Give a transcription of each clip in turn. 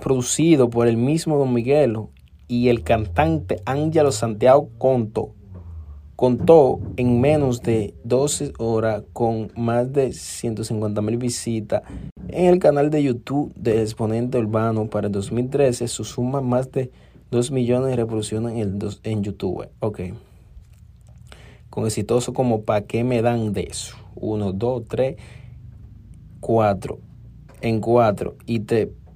producido por el mismo Don Miguelo y el cantante Ángelo Santiago Conto, contó en menos de 12 horas con más de 150 mil visitas en el canal de YouTube de Exponente Urbano para el 2013. Su suma más de 2 millones de reproducciones en, el en YouTube. Ok. Con exitoso como ¿Pa qué me dan de eso? 1, 2, 3, 4. En 4. Y te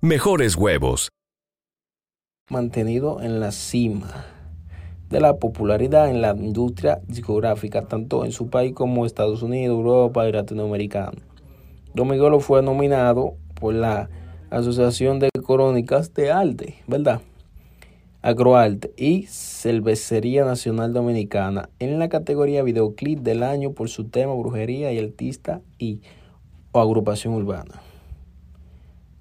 mejores huevos mantenido en la cima de la popularidad en la industria discográfica, tanto en su país como Estados Unidos, Europa y Latinoamericano. Don fue nominado por la Asociación de Crónicas de Arte, ¿verdad? Agroarte y Cervecería Nacional Dominicana en la categoría Videoclip del Año por su tema Brujería y Artista y o Agrupación Urbana.